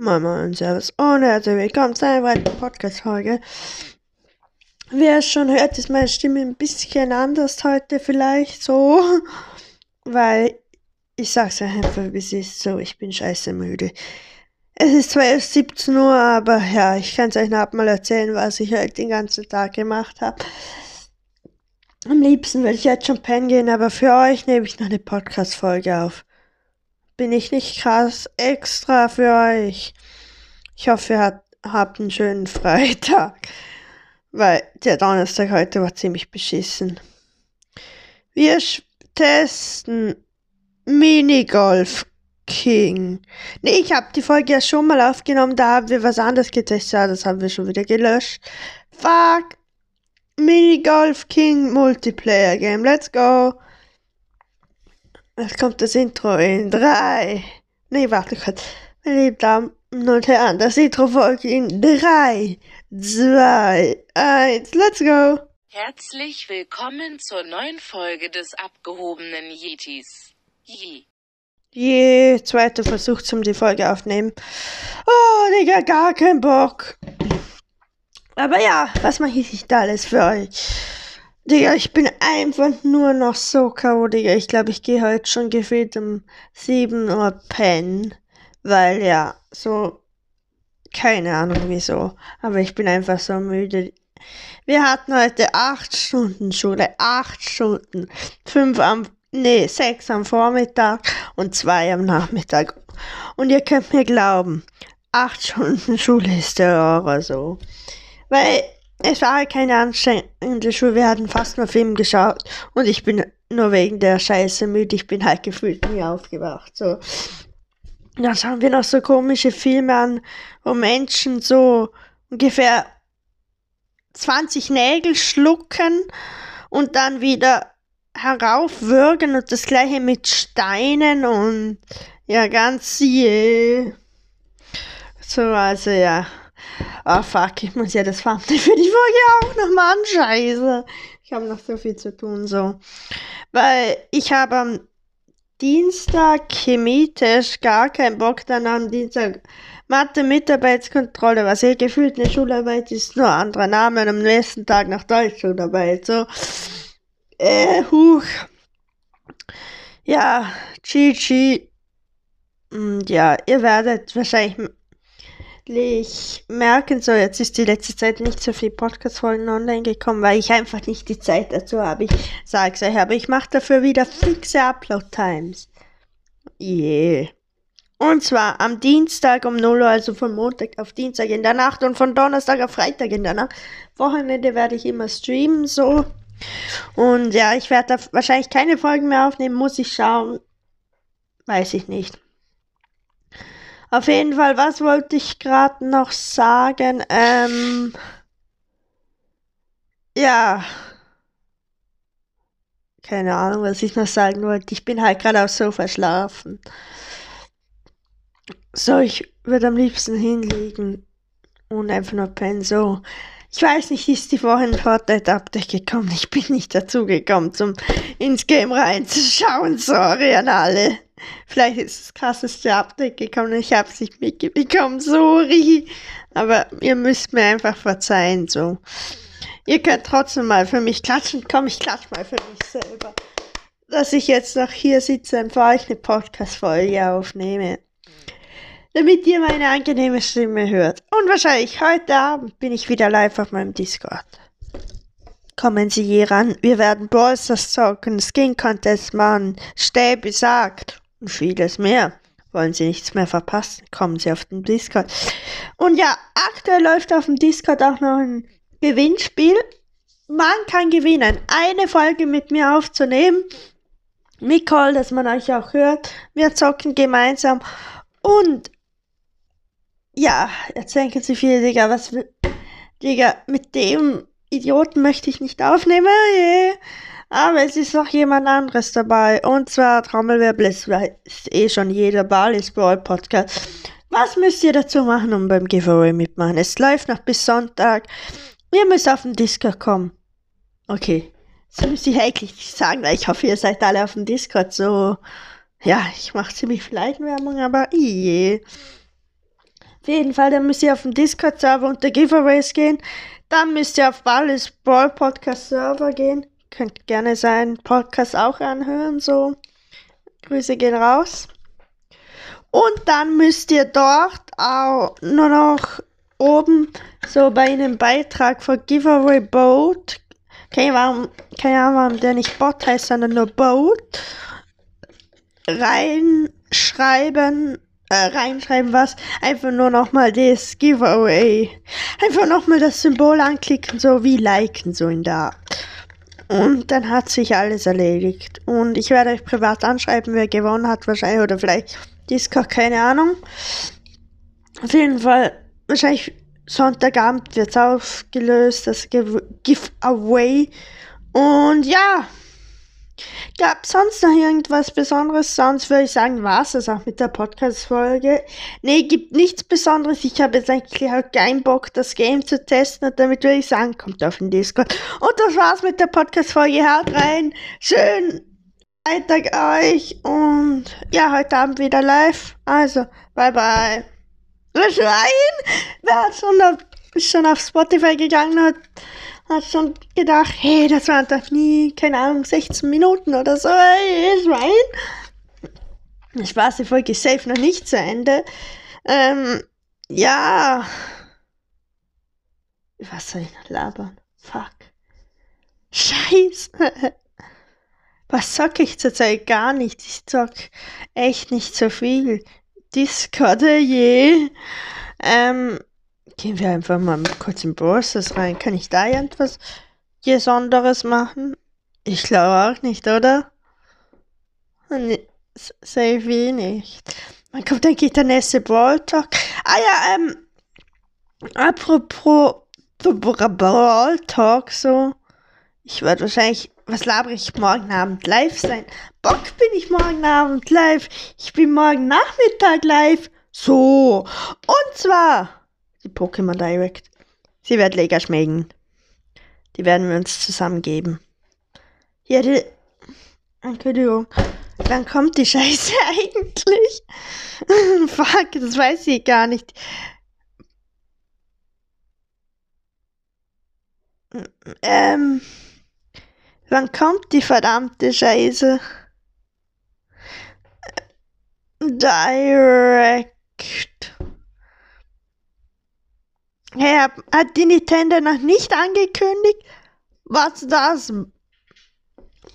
Moin Moin und Servus und herzlich willkommen zu einer weiteren Podcast-Folge. Wie ihr schon hört, ist meine Stimme ein bisschen anders heute vielleicht so, weil ich sag's euch einfach, wie es ist, so, ich bin scheiße müde. Es ist zwar erst 17 Uhr, aber ja, ich kann's euch noch mal erzählen, was ich heute den ganzen Tag gemacht habe. Am liebsten würde ich jetzt schon pennen gehen, aber für euch nehme ich noch eine Podcast-Folge auf bin ich nicht krass extra für euch. Ich hoffe, ihr habt einen schönen Freitag, weil der Donnerstag heute war ziemlich beschissen. Wir testen Minigolf King. Nee, ich habe die Folge ja schon mal aufgenommen, da haben wir was anderes getestet, das haben wir schon wieder gelöscht. Fuck! Minigolf King Multiplayer Game, let's go! Jetzt kommt das Intro in drei. Nee, warte kurz. Meine lieben Damen und Herren, das Intro folgt in drei, zwei, eins, let's go! Herzlich willkommen zur neuen Folge des abgehobenen Yetis. Je. Je, zweiter Versuch zum die Folge aufnehmen. Oh, Digga, gar kein Bock. Aber ja, was mache ich da alles für euch? Digga, ich bin einfach nur noch so K.O., Digga. Ich glaube, ich gehe heute schon gefühlt um 7 Uhr pennen. Weil ja, so, keine Ahnung wieso. Aber ich bin einfach so müde. Wir hatten heute 8 Stunden Schule. 8 Stunden. 5 am, nee, 6 am Vormittag und 2 am Nachmittag. Und ihr könnt mir glauben, 8 Stunden Schule ist der Horror so. Weil es war halt keine anstrengende Schule. Wir hatten fast nur Film geschaut und ich bin nur wegen der Scheiße müde. Ich bin halt gefühlt nie aufgewacht. So. Dann schauen wir noch so komische Filme an, wo Menschen so ungefähr 20 Nägel schlucken und dann wieder heraufwürgen und das gleiche mit Steinen und ja, ganz je. So, also ja. Ah, oh, fuck, ich muss ja das Thumbnail für die Folge auch nochmal anscheiße. Ich habe noch so viel zu tun, so. Weil ich habe am Dienstag chemietisch gar keinen Bock, dann am Dienstag Mathe Mitarbeitskontrolle, was eh gefühlt eine Schularbeit ist, nur anderer Name und am nächsten Tag nach Deutschschularbeit, so. Äh, huch. Ja, GG. Und ja, ihr werdet wahrscheinlich merken, so jetzt ist die letzte Zeit nicht so viel Podcast-Folgen online gekommen, weil ich einfach nicht die Zeit dazu habe. Ich sag's euch, aber ich mache dafür wieder fixe Upload-Times. Yeah. Und zwar am Dienstag um 0 Uhr, also von Montag auf Dienstag in der Nacht und von Donnerstag auf Freitag in der Nacht. Wochenende werde ich immer streamen, so. Und ja, ich werde da wahrscheinlich keine Folgen mehr aufnehmen, muss ich schauen. Weiß ich nicht. Auf jeden Fall, was wollte ich gerade noch sagen? Ähm, ja. Keine Ahnung, was ich noch sagen wollte. Ich bin halt gerade aufs Sofa schlafen. So, ich würde am liebsten hinlegen und einfach nur pennen. So. Ich weiß nicht, ist die vorhin Fortnite-Update gekommen? Ich bin nicht dazu gekommen, zum ins Game reinzuschauen. Sorry an alle. Vielleicht ist das krasseste Update gekommen ich habe es nicht mitbekommen. Sorry. Aber ihr müsst mir einfach verzeihen, so. Ihr könnt trotzdem mal für mich klatschen. Komm, ich klatsch mal für mich selber. Dass ich jetzt noch hier sitze und für euch eine Podcast-Folge aufnehme. Damit ihr meine angenehme Stimme hört. Und wahrscheinlich heute Abend bin ich wieder live auf meinem Discord. Kommen Sie hier ran, wir werden Ballstars zocken, Skin Contest machen, Stäbe sagt und vieles mehr. Wollen Sie nichts mehr verpassen, kommen Sie auf den Discord. Und ja, aktuell läuft auf dem Discord auch noch ein Gewinnspiel. Man kann gewinnen, eine Folge mit mir aufzunehmen. Call, dass man euch auch hört. Wir zocken gemeinsam. Und ja, jetzt denken Sie viel, Digga, was will. Digga, mit dem Idioten möchte ich nicht aufnehmen. Yeah. Aber es ist noch jemand anderes dabei. Und zwar Trommelwirbel ist, ist eh schon jeder Ball ist Brawl Podcast. Was müsst ihr dazu machen, um beim Giveaway mitmachen? Es läuft noch bis Sonntag. Ihr müsst auf den Discord kommen. Okay. Das müsste ich eigentlich sagen, weil ich hoffe, ihr seid alle auf dem Discord so. Ja, ich mache ziemlich viel Eigenwerbung, aber je. jeden Fall, dann müsst ihr auf den Discord-Server unter Giveaways gehen. Dann müsst ihr auf Ballis Brawl Podcast Server gehen. Könnt gerne seinen Podcast auch anhören, so. Grüße gehen raus. Und dann müsst ihr dort auch nur noch oben so bei einem Beitrag für Giveaway Boat. Keine Ahnung, keine Ahnung, warum der nicht Bot heißt, sondern nur Boat. Reinschreiben, äh, reinschreiben was. Einfach nur nochmal das Giveaway. Einfach nochmal das Symbol anklicken, so wie liken, so in der Art. Und dann hat sich alles erledigt. Und ich werde euch privat anschreiben, wer gewonnen hat, wahrscheinlich, oder vielleicht Discord, keine Ahnung. Auf jeden Fall, wahrscheinlich Sonntagabend wird es aufgelöst, das Give Giveaway. Und ja, gab sonst noch irgendwas Besonderes? Sonst würde ich sagen, war es das auch mit der Podcast-Folge. Nee, gibt nichts Besonderes. Ich habe jetzt eigentlich auch keinen Bock, das Game zu testen. Und damit würde ich sagen, kommt auf den Discord. Und das war's mit der Podcast-Folge. Haut rein. Schön Freitag euch. Und ja, heute Abend wieder live. Also, bye bye. Schreien? Wer schon auf, schon auf Spotify gegangen hat, hat schon gedacht, hey, das waren doch nie, keine Ahnung, 16 Minuten oder so. Hey, Schwein. Spaß, die Folge ist safe noch nicht zu Ende. Ähm, ja. Was soll ich noch labern? Fuck. Scheiße. Was zock ich zurzeit? Gar nicht. Ich zock echt nicht so viel. Discord, je. Ähm, gehen wir einfach mal kurz in Browsers rein. Kann ich da irgendwas Besonderes machen? Ich glaube auch nicht, oder? Wie nicht. Dann kommt, denke ich, der nächste Brawl Talk. Ah ja, ähm, apropos Brawl Talk, so. Ich werde wahrscheinlich was laber ich morgen Abend live sein? Bock bin ich morgen Abend live. Ich bin morgen Nachmittag live. So. Und zwar die Pokémon Direct. Sie wird lecker schmecken. Die werden wir uns zusammen geben. Ja, die. Entschuldigung. Wann kommt die Scheiße eigentlich? Fuck, das weiß ich gar nicht. Ähm. Wann kommt die verdammte Scheiße? Direct. Hey, hat die Nintendo noch nicht angekündigt? Was das?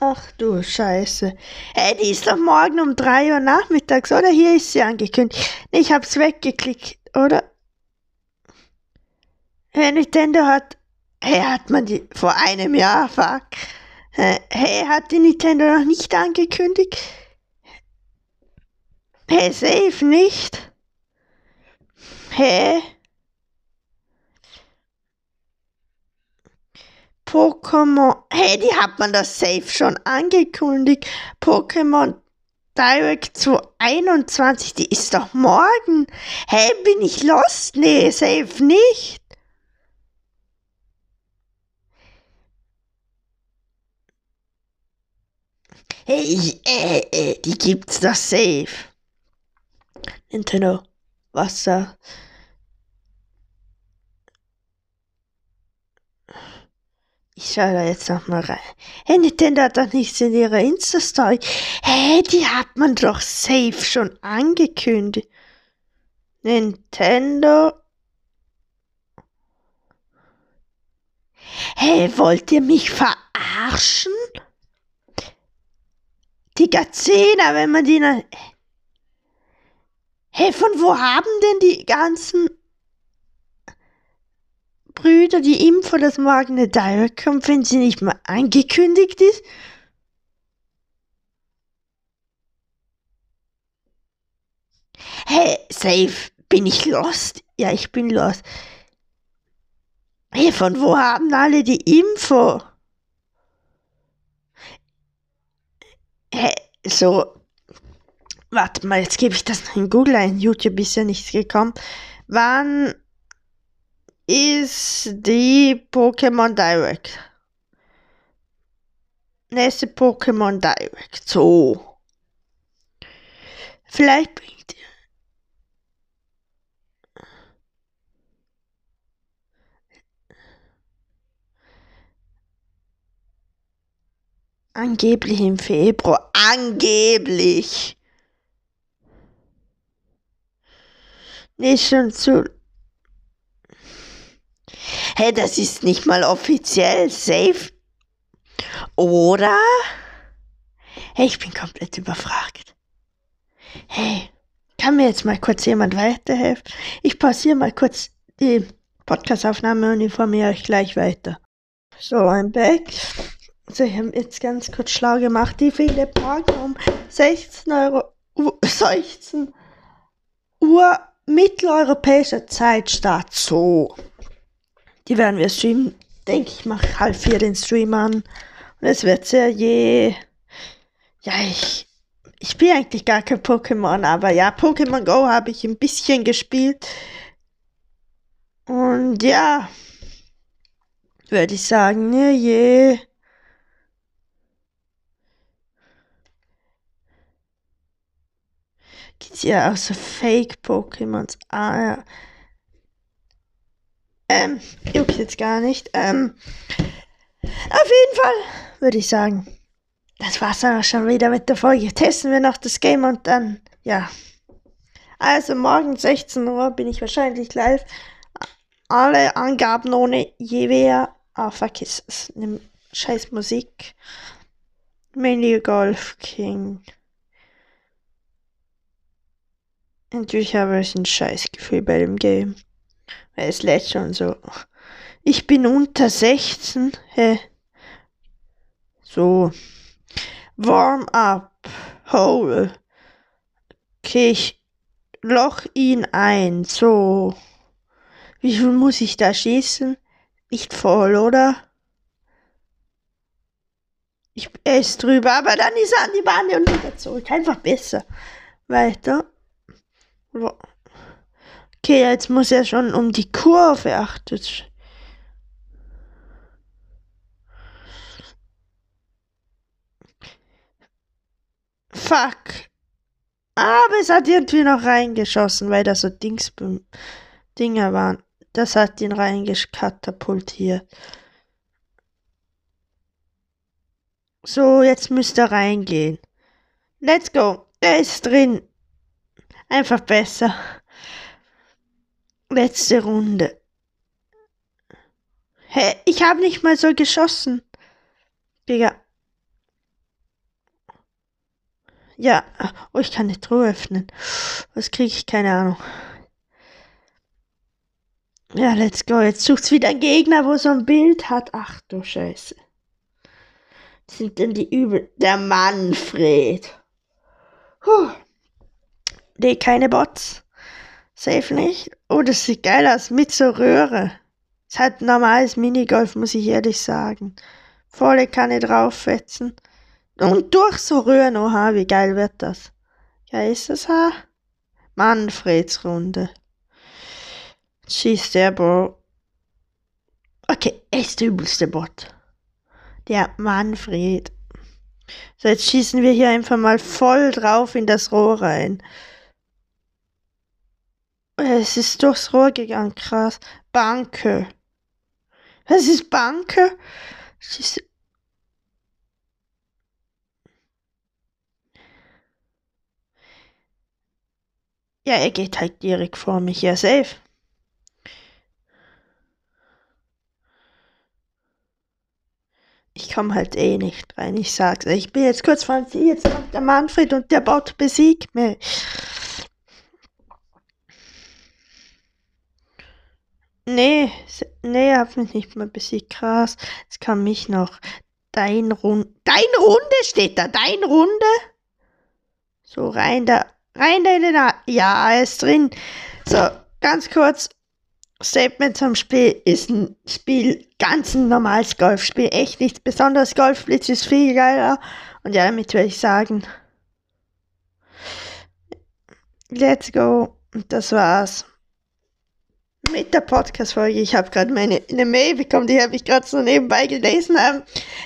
Ach du Scheiße. Hey, die ist doch morgen um 3 Uhr nachmittags, oder? Hier ist sie angekündigt. Ich hab's weggeklickt, oder? Hey, Nintendo hat. Hey, hat man die vor einem Jahr? Fuck. Hey, hat die Nintendo noch nicht angekündigt? Hey, safe nicht. Hä? Pokémon. Hey, die hat man das safe schon angekündigt. Pokémon Direct 221, die ist doch morgen. Hey, bin ich lost? Nee, safe nicht. Hey, äh, äh, die gibt's doch safe. Nintendo, Wasser. Ich schaue da jetzt noch mal rein. Hey, Nintendo hat doch nichts in ihrer Insta-Story. Hey, die hat man doch safe schon angekündigt. Nintendo. Hey, wollt ihr mich verarschen? Die Gazena, wenn man die... Hey, von wo haben denn die ganzen Brüder die Info, dass morgen eine Direct kommt, wenn sie nicht mal angekündigt ist? Hey, safe, bin ich lost? Ja, ich bin lost. Hey, von wo haben alle die Info? Hä, so. Warte mal, jetzt gebe ich das noch in Google ein. YouTube ist ja nichts gekommen. Wann ist die Pokémon Direct. Nächste Pokémon Direct. So. Vielleicht bringt ihr. Angeblich im Februar. Angeblich. Nicht schon zu Hey, das ist nicht mal offiziell safe. Oder? Hey, ich bin komplett überfragt. Hey, kann mir jetzt mal kurz jemand weiterhelfen? Ich pausiere mal kurz die Podcastaufnahme und informiere euch gleich weiter. So, ein back. Also ich habe jetzt ganz kurz schlau gemacht, die viele Parken um 16 Euro, 16 Uhr mitteleuropäischer Zeit statt. So. Die werden wir streamen. Denke ich, mache halb vier den Stream an. Und es wird sehr je. Ja, ich. Ich spiele eigentlich gar kein Pokémon, aber ja, Pokémon Go habe ich ein bisschen gespielt. Und ja, würde ich sagen, ne, je. Gibt's ja auch so Fake-Pokémons. Ah, ja. Ähm, juckt jetzt gar nicht. Ähm, auf jeden Fall würde ich sagen, das war's dann auch schon wieder mit der Folge. Testen wir noch das Game und dann, ja. Also morgen 16 Uhr bin ich wahrscheinlich live. Alle Angaben ohne Jewehr. Ah, fuck, ist es eine scheiß Musik. Mini Golf King. Natürlich habe ich ein scheiß Gefühl bei dem Game. Es schon so. Ich bin unter 16. Hä? So. Warm up. Hole. Okay, ich loch ihn ein. So. Wie viel muss ich da schießen? Nicht voll, oder? Ich, er drüber, aber dann ist er an die Bahn und wieder zurück. Einfach besser. Weiter. Okay, jetzt muss er schon um die Kurve achtet. Fuck. Aber es hat irgendwie noch reingeschossen, weil da so Dings Dinger waren. Das hat ihn reingekatapultiert. So, jetzt müsste er reingehen. Let's go. Er ist drin. Einfach besser. Letzte Runde. Hä, ich habe nicht mal so geschossen. Digga. Ja, oh, ich kann die Truhe öffnen. Was kriege ich? Keine Ahnung. Ja, let's go. Jetzt sucht's wieder ein Gegner, wo so ein Bild hat. Ach du Scheiße. sind denn die Übel? Der Manfred. Puh. Nee, keine Bots. Safe nicht. Oh, das sieht geil aus. Mit so Röhre. Ist halt normales Minigolf, muss ich ehrlich sagen. Volle Kanne drauffetzen. Und durch so Röhren, oha, wie geil wird das. Ja, ist das ha? Manfreds Runde. Schießt der Bro. Okay, er ist der übelste Bot. Der Manfred. So, jetzt schießen wir hier einfach mal voll drauf in das Rohr rein. Es ist durchs Rohr gegangen, krass. Banke. Was ist Banke? Schießt ja, er geht halt direkt vor mich. Ja, safe. Ich komme halt eh nicht rein, ich sag's. Ich bin jetzt kurz vor Sie, jetzt kommt der Manfred und der Bot besiegt mich. Nee, nee, hab mich nicht mal besiegt. Krass. Es kann mich noch. Dein Runde. Dein Runde steht da. Dein Runde? So, rein da. Rein da in den. A ja, er ist drin. So, ganz kurz. Statement zum Spiel ist ein Spiel, ganz ein normales Golfspiel, echt nichts besonderes. Golfblitz ist viel geiler. Und ja, damit würde ich sagen, let's go. Und das war's mit der Podcast-Folge. Ich habe gerade meine eine Mail bekommen, die habe ich gerade so nebenbei gelesen. Ähm,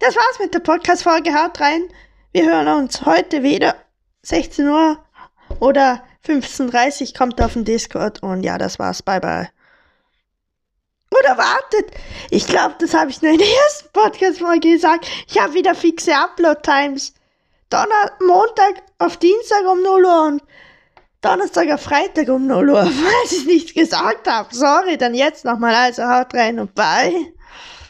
das war's mit der Podcast-Folge. Haut rein. Wir hören uns heute wieder. 16 Uhr oder 15.30 Uhr kommt auf den Discord. Und ja, das war's. Bye, bye. Oder wartet, ich glaube, das habe ich nur in der ersten Podcast-Folge gesagt. Ich habe wieder fixe Upload-Times. Donner Montag auf Dienstag um 0 Uhr und Donnerstag auf Freitag um 0 Uhr, falls ich nichts gesagt habe. Sorry, dann jetzt nochmal. Also haut rein und bye.